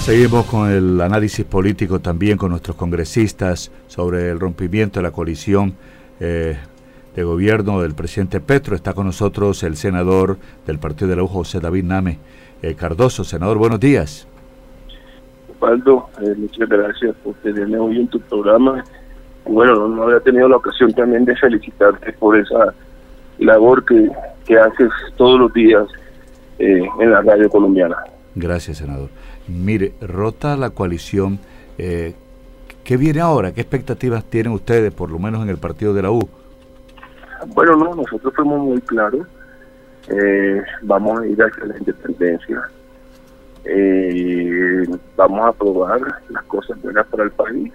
Seguimos con el análisis político también con nuestros congresistas sobre el rompimiento de la coalición eh, de gobierno del presidente Petro. Está con nosotros el senador del Partido de la U, José David Name eh, Cardoso. Senador, buenos días. Osvaldo, eh, muchas gracias por tenerme hoy en tu programa. Bueno, no, había tenido la ocasión también de felicitarte por esa labor que, que haces todos los días en la radio colombiana. Gracias, senador. Mire, rota la coalición. Eh, ¿Qué viene ahora? ¿Qué expectativas tienen ustedes, por lo menos en el partido de la U? Bueno, no, nosotros fuimos muy claros. Eh, vamos a ir hacia la independencia. Eh, vamos a aprobar las cosas buenas para el país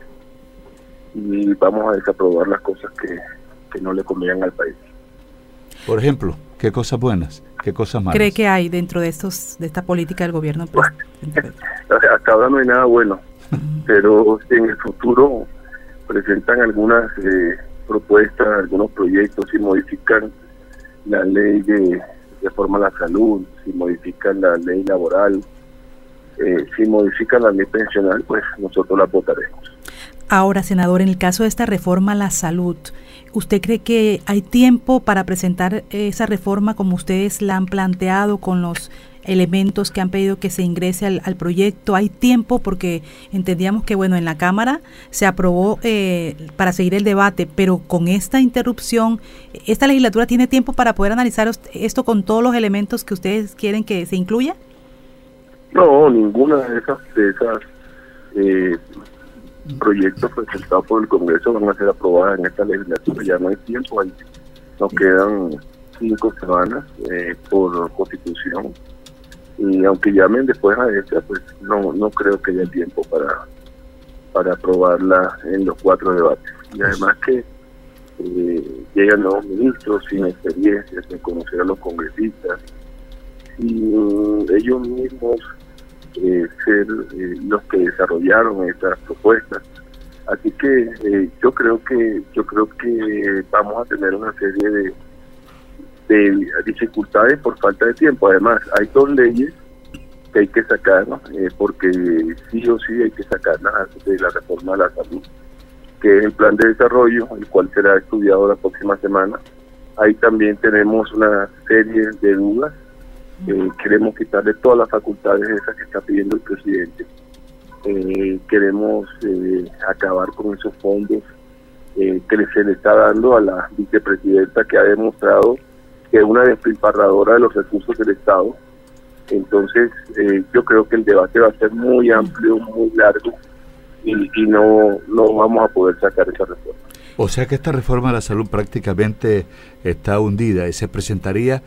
y vamos a desaprobar las cosas que, que no le convienen al país. Por ejemplo, ¿qué cosas buenas? ¿Qué cosas malas? ¿Cree que hay dentro de estos de esta política del gobierno? Pues, hasta ahora no hay nada bueno, pero en el futuro presentan algunas eh, propuestas, algunos proyectos y modifican la ley de reforma a la salud, si modifican la ley laboral, eh, si modifican la ley pensional, pues nosotros la votaremos. Ahora, senador, en el caso de esta reforma a la salud, ¿usted cree que hay tiempo para presentar esa reforma como ustedes la han planteado con los elementos que han pedido que se ingrese al, proyecto? ¿Hay tiempo? Porque entendíamos que, bueno, en la Cámara se aprobó eh, para seguir el debate, pero con esta interrupción, ¿esta legislatura tiene tiempo para poder analizar esto con todos los elementos que ustedes quieren que se incluya? No, ninguna de esas, de esas eh, proyectos presentados por el Congreso van a ser aprobados en esta legislatura. Ya no hay tiempo, ahí nos quedan cinco semanas eh, por constitución. Y aunque llamen después a esta, pues no, no creo que haya tiempo para, para aprobarla en los cuatro debates. Y además que eh, llegan nuevos ministros sin experiencia, sin conocer a los congresistas, y mm, ellos mismos eh, ser eh, los que desarrollaron estas propuestas. Así que eh, yo creo que yo creo que vamos a tener una serie de, de dificultades por falta de tiempo. Además, hay dos leyes que hay que sacar, porque sí o sí hay que sacarlas de la reforma de la salud, que es el plan de desarrollo, el cual será estudiado la próxima semana. Ahí también tenemos una serie de dudas eh, queremos quitarle todas las facultades esas que está pidiendo el presidente. Eh, queremos eh, acabar con esos fondos que se le está dando a la vicepresidenta que ha demostrado que es una despilfarradora de los recursos del Estado. Entonces, yo creo que el debate va a ser muy amplio, muy largo y, y no, no vamos a poder sacar esa reforma. O sea que esta reforma de la salud prácticamente está hundida y se presentaría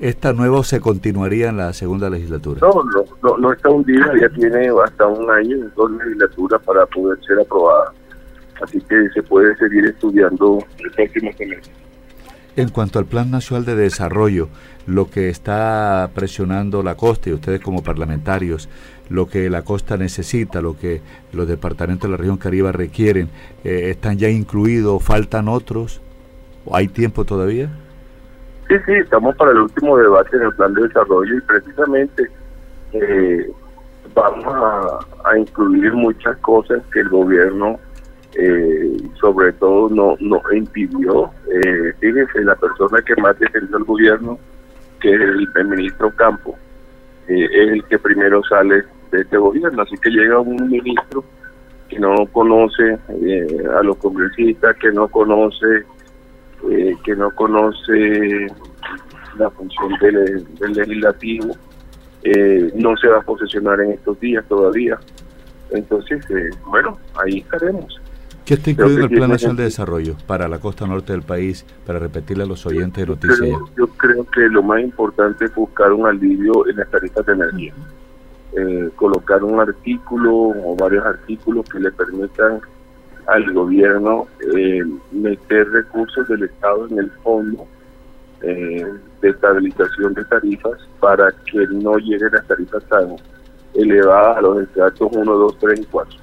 ¿Esta nueva se continuaría en la segunda legislatura? No, no, no, está hundida, ya tiene hasta un año dos legislaturas para poder ser aprobada. Así que se puede seguir estudiando el próximo semestre. En cuanto al Plan Nacional de Desarrollo, lo que está presionando la costa y ustedes como parlamentarios, lo que la costa necesita, lo que los departamentos de la región Caribe requieren, eh, ¿están ya incluidos? ¿Faltan otros? ¿Hay tiempo todavía? Sí, sí, estamos para el último debate en el plan de desarrollo y precisamente eh, vamos a, incluir muchas cosas que el gobierno eh, sobre todo no nos impidió. Eh, fíjense, la persona que más defendió al gobierno, que es el, ministro Campo, eh, es el que primero sale de este gobierno. Así que llega un ministro que no conoce a los congresistas, que no conoce eh, que no conoce la función del, legislativo, eh, no se va a posesionar en estos días todavía. Entonces, eh, bueno, ahí estaremos. ¿Qué está incluido en el Plan Nacional de Desarrollo para la costa norte del país, para repetirle a los oyentes de noticias? Yo creo que lo más importante es buscar un alivio en las tarifas de energía. colocar un artículo o varios artículos que le permitan al gobierno eh, meter recursos del Estado en el fondo eh, de estabilización de tarifas para que no lleguen las tarifas tan elevadas a los estratos 1, 2, 3 y 4.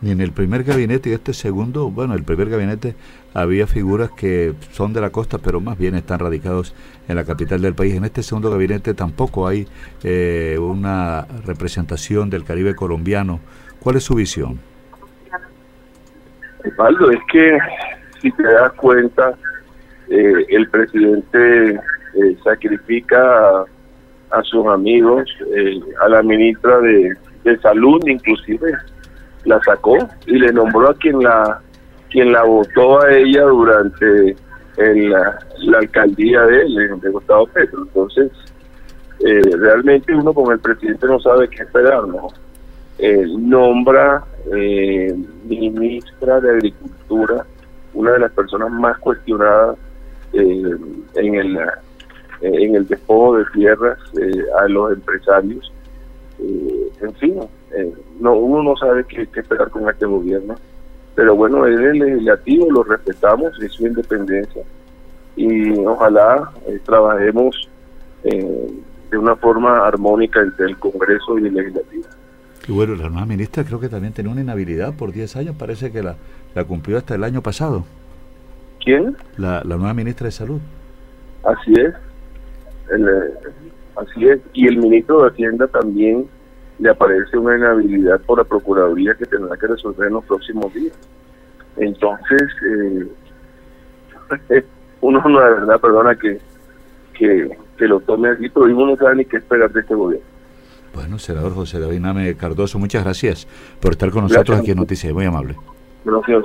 Ni en el primer gabinete y este segundo, bueno, el primer gabinete había figuras que son de la costa, pero más bien están radicados en la capital del país. En este segundo gabinete tampoco hay eh, una representación del Caribe colombiano. ¿Cuál es su visión? Osvaldo, es que si te das cuenta, eh, el presidente eh, sacrifica a, sus amigos, a la ministra de, de Salud inclusive, la sacó y le nombró a quien la quien la votó a ella durante la, alcaldía de él, de Gustavo Petro. Entonces, eh, realmente uno con el presidente no sabe qué esperar, ¿no? Eh, nombra eh, ministra de Agricultura, una de las personas más cuestionadas en el en el despojo de tierras a los empresarios. en fin, no uno no sabe qué, esperar con este gobierno pero bueno es el legislativo lo respetamos es su independencia y ojalá eh, trabajemos eh, de una forma armónica entre el Congreso y el legislativo y bueno la nueva ministra creo que también tenía una inhabilidad por 10 años parece que la, la cumplió hasta el año pasado ¿quién? la, la nueva ministra de salud así es eh, así es y el ministro de Hacienda también le aparece una inhabilidad por la Procuraduría que tendrá que resolver en los próximos días. Entonces, eh, uno no de verdad, perdona que, que, lo tome aquí, pero uno no sabe ni qué esperar de este gobierno. Bueno, senador José David Name Cardoso, muchas gracias por estar con nosotros aquí en Noticias, muy amable. Gracias.